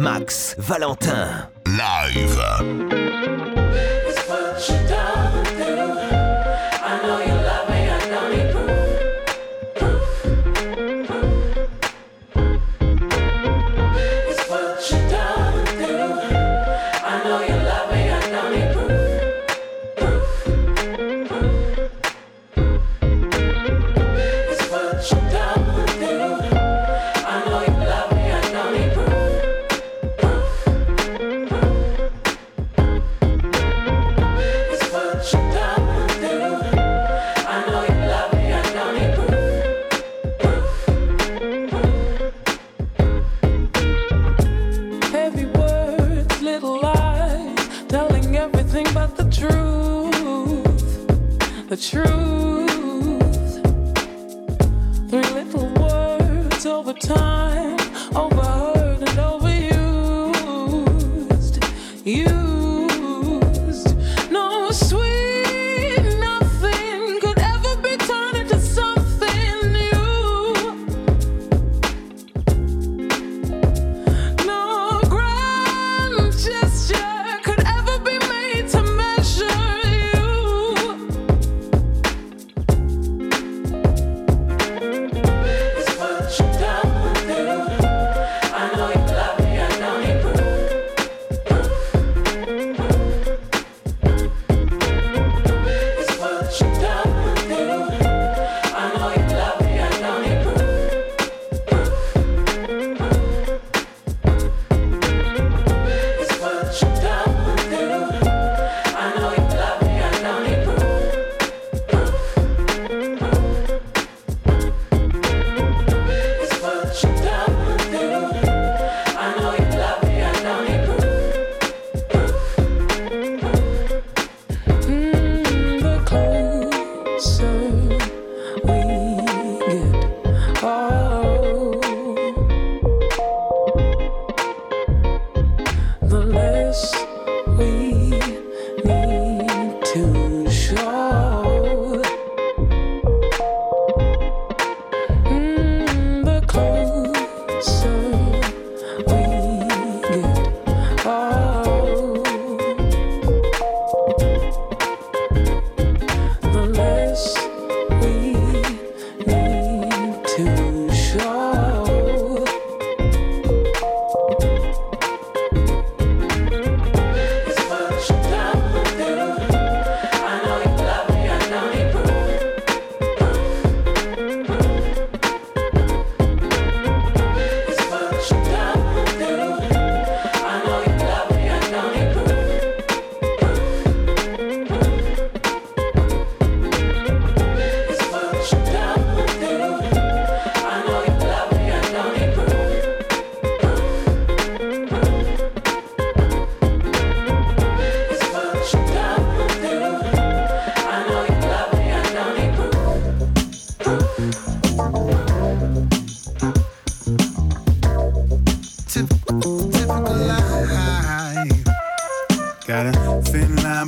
Max Valentin. Live.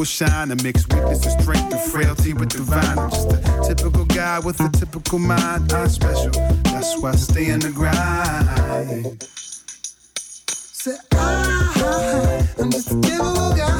will shine and mix weakness and strength and frailty with divine. I'm just a typical guy with a typical mind. I'm special, that's why I stay in the grind. Say, I, I'm just a typical guy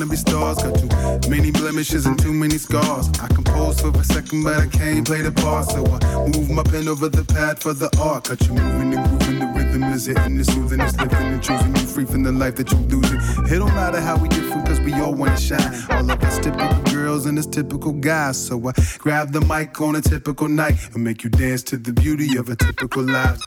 to be stars. Got too many blemishes and too many scars. I compose for a second, but I can't play the part. So I move my pen over the pad for the art. Got you moving and grooving, the rhythm is hitting, the soothing, it's lifting and choosing you free from the life that you're losing. It don't matter how we different, cause we all wanna shine. All of us typical girls and us typical guys. So I grab the mic on a typical night and make you dance to the beauty of a typical life.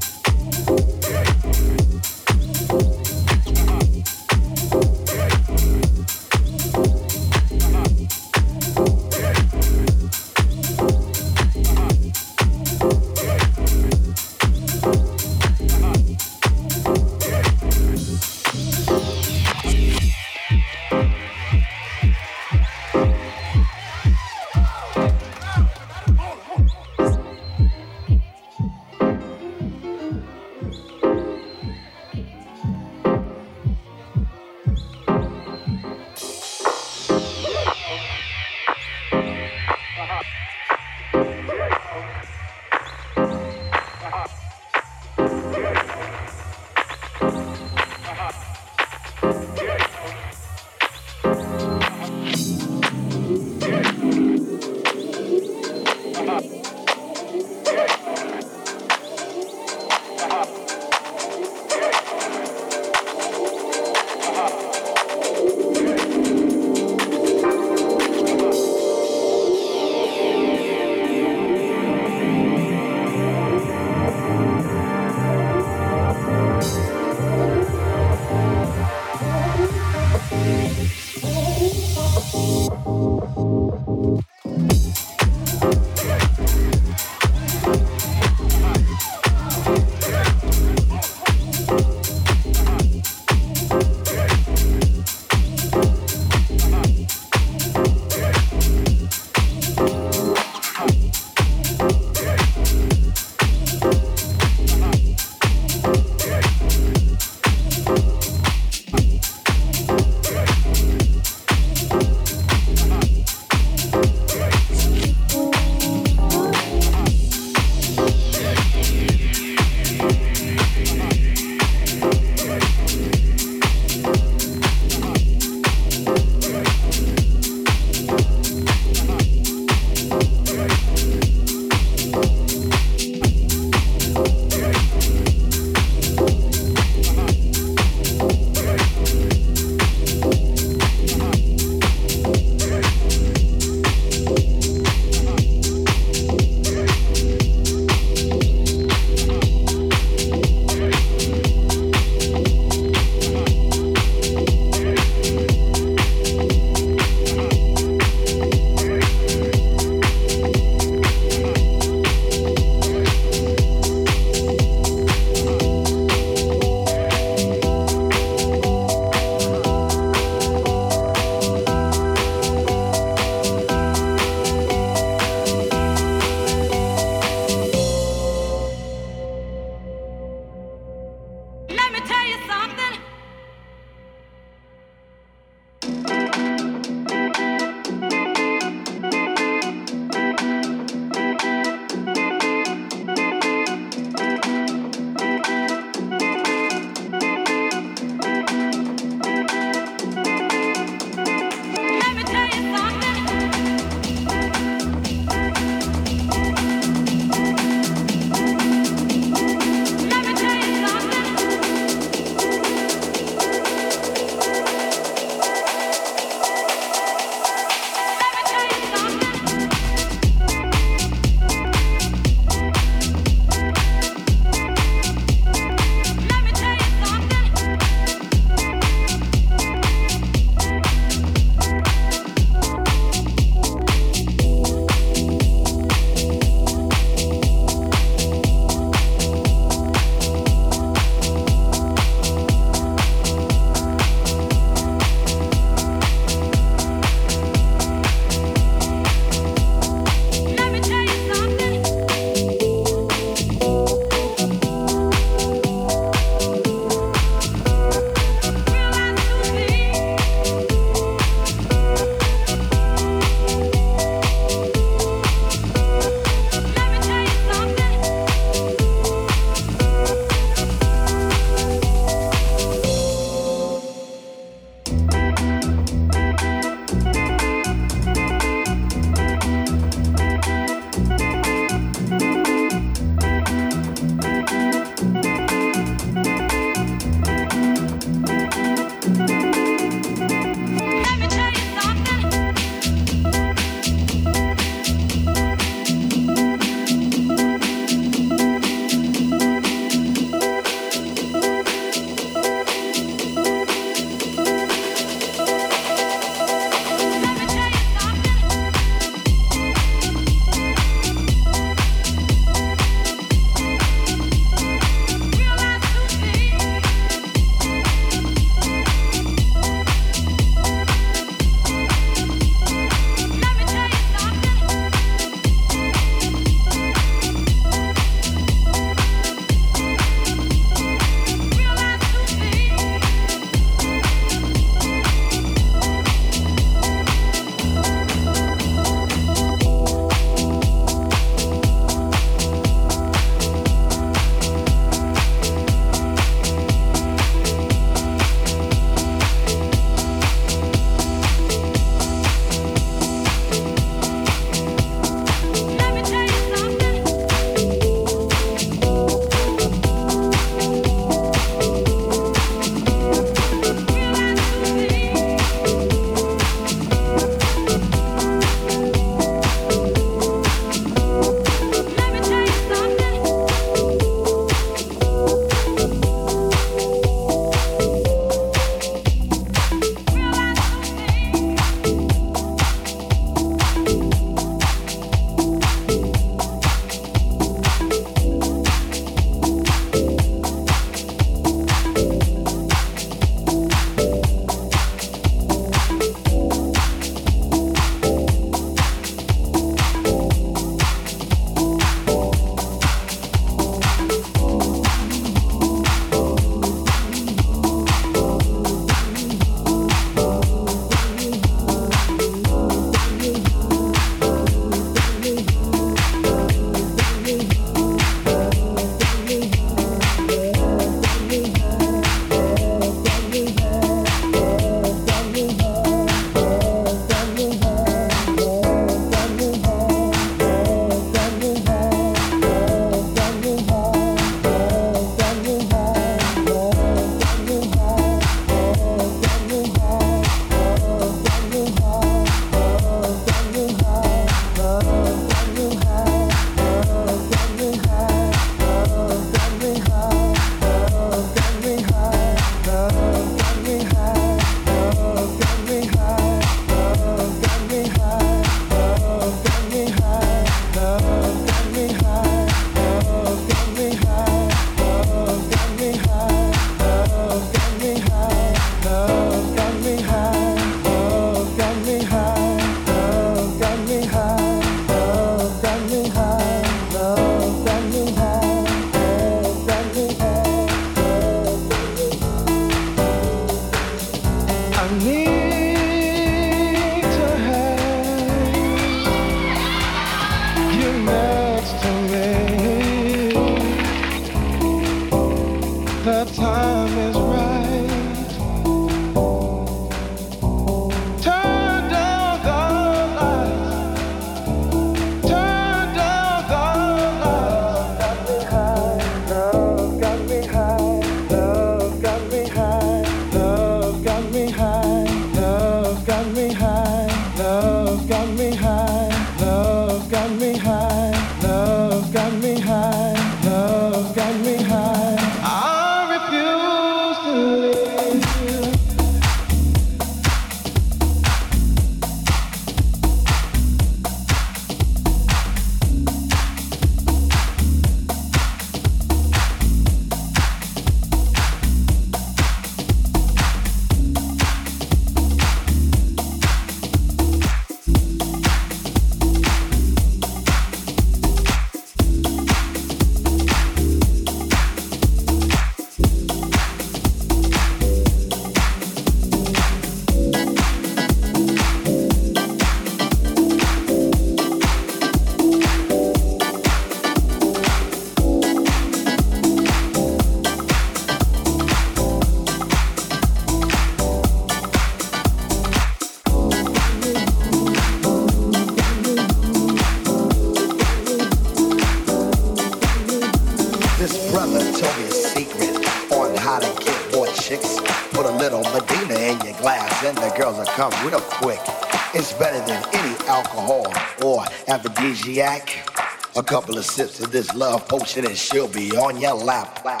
Aphrodisiac. A couple of sips of this love potion and she'll be on your lap. lap,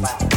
lap,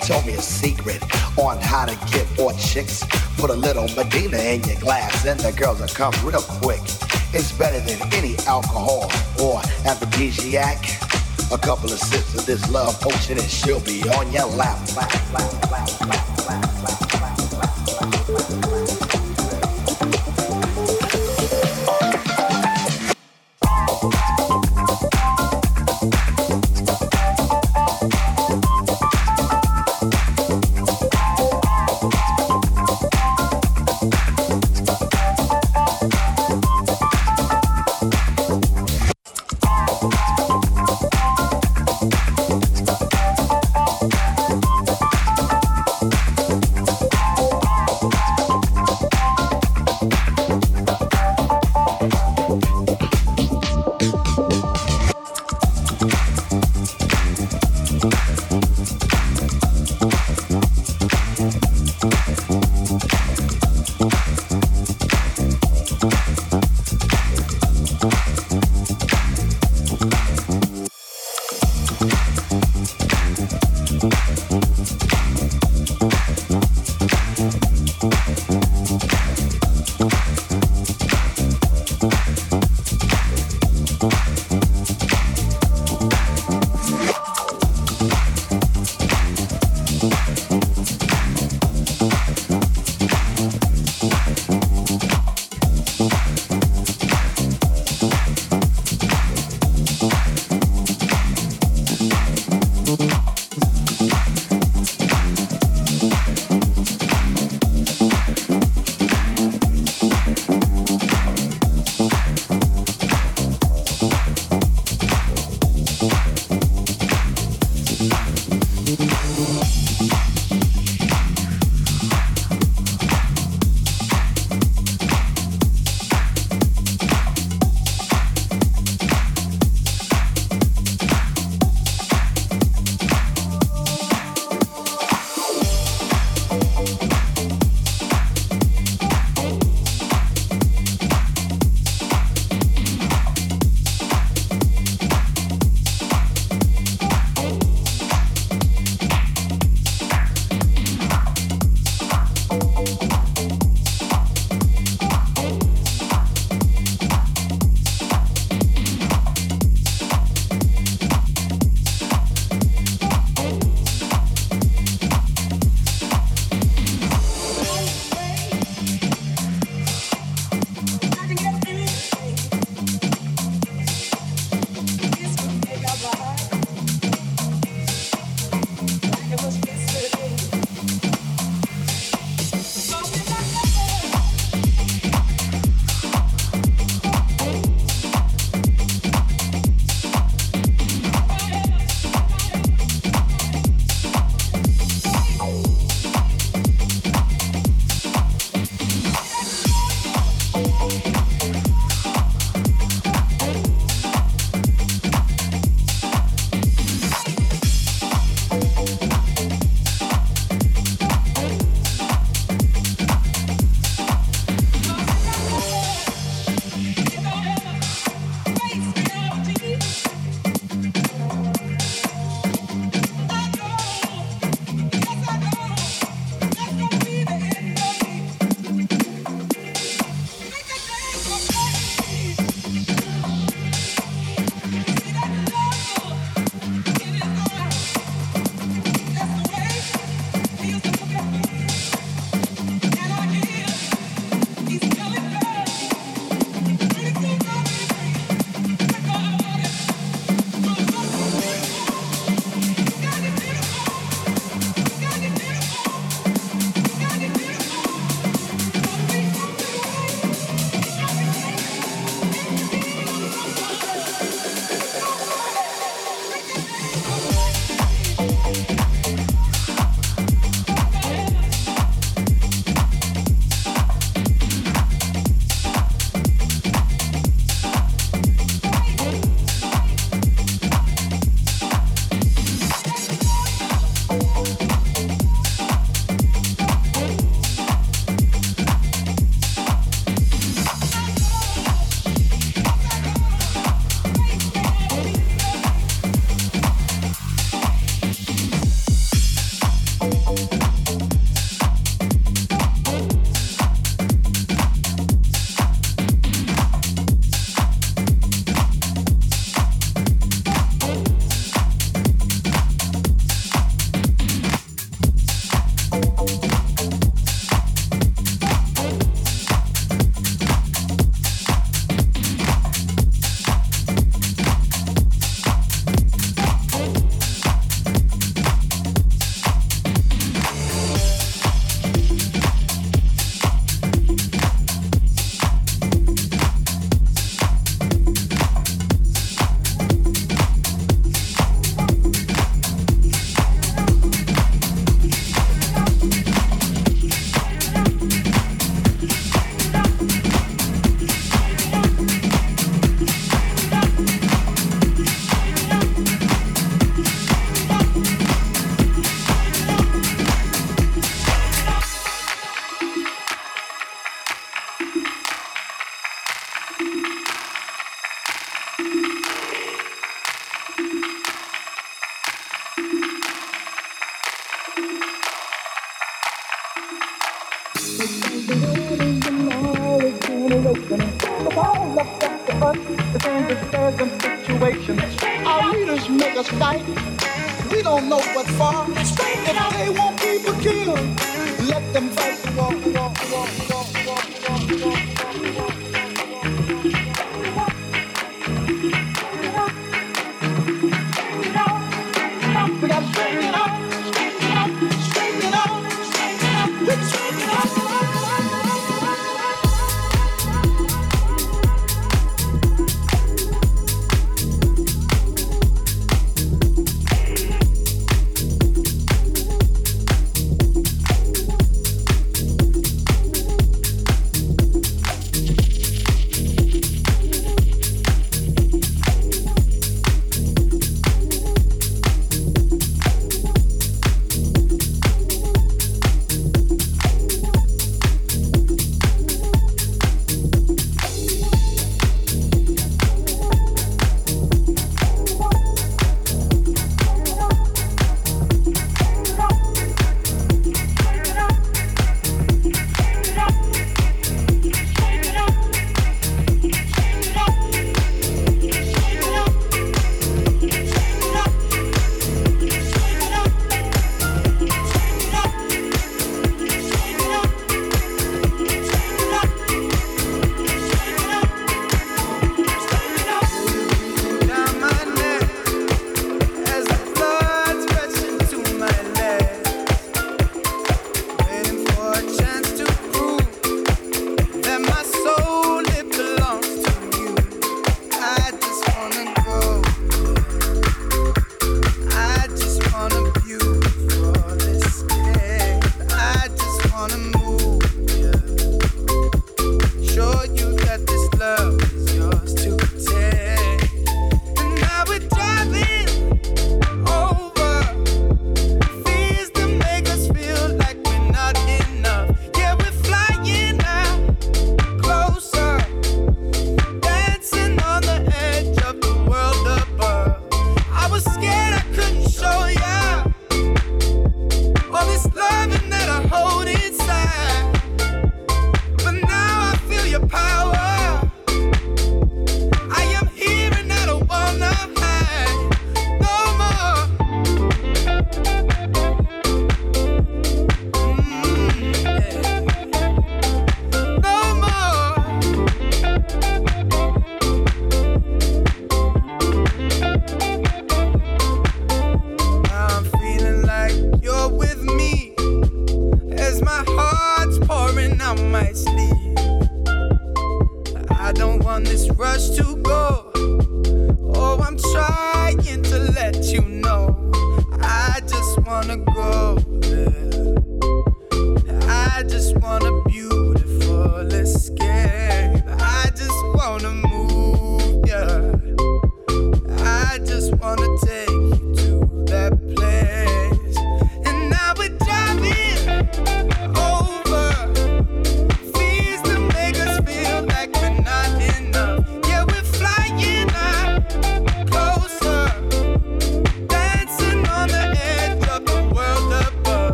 told me a secret on how to get more chicks. Put a little Medina in your glass and the girls will come real quick. It's better than any alcohol or aphrodisiac. A couple of sips of this love potion and she'll be on your lap, lap, lap,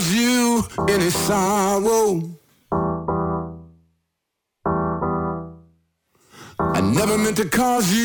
loves you in his sorrow. I never meant to cause you.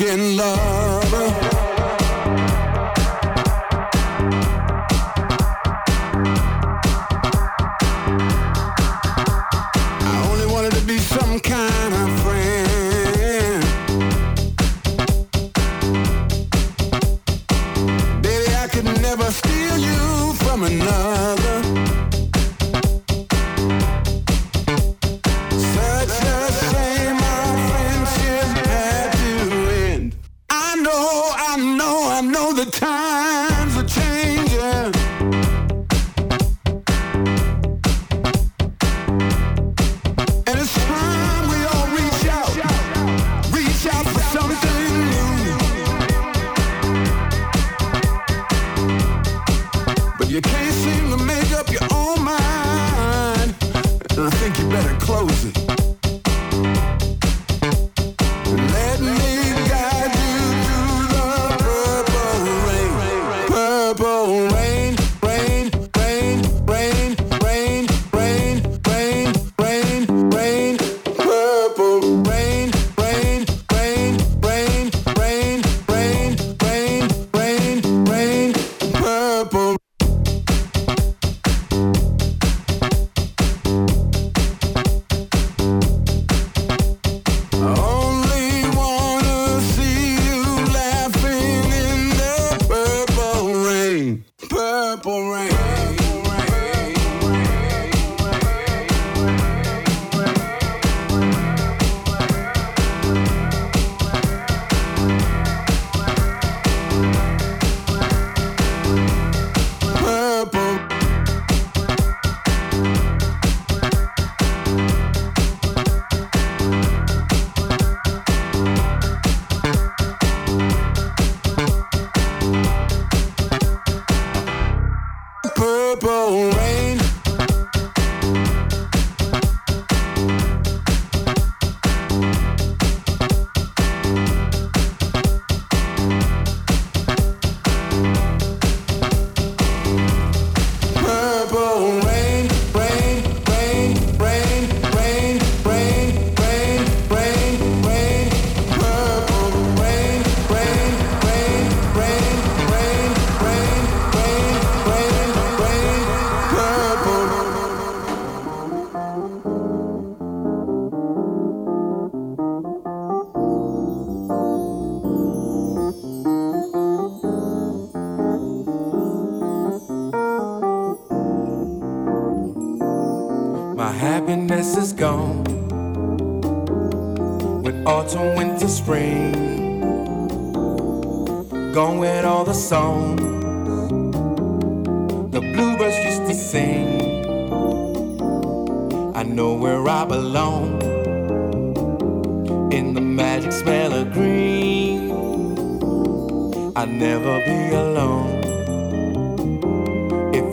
In lover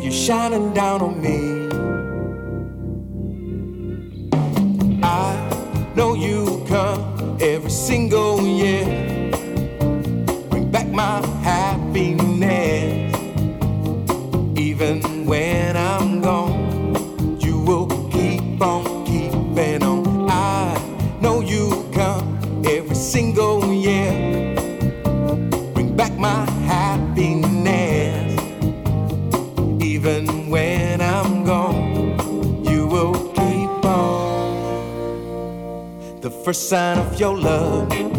you're shining down on me. I know you come every single year, bring back my happiness, even when I'm. first sign of your love.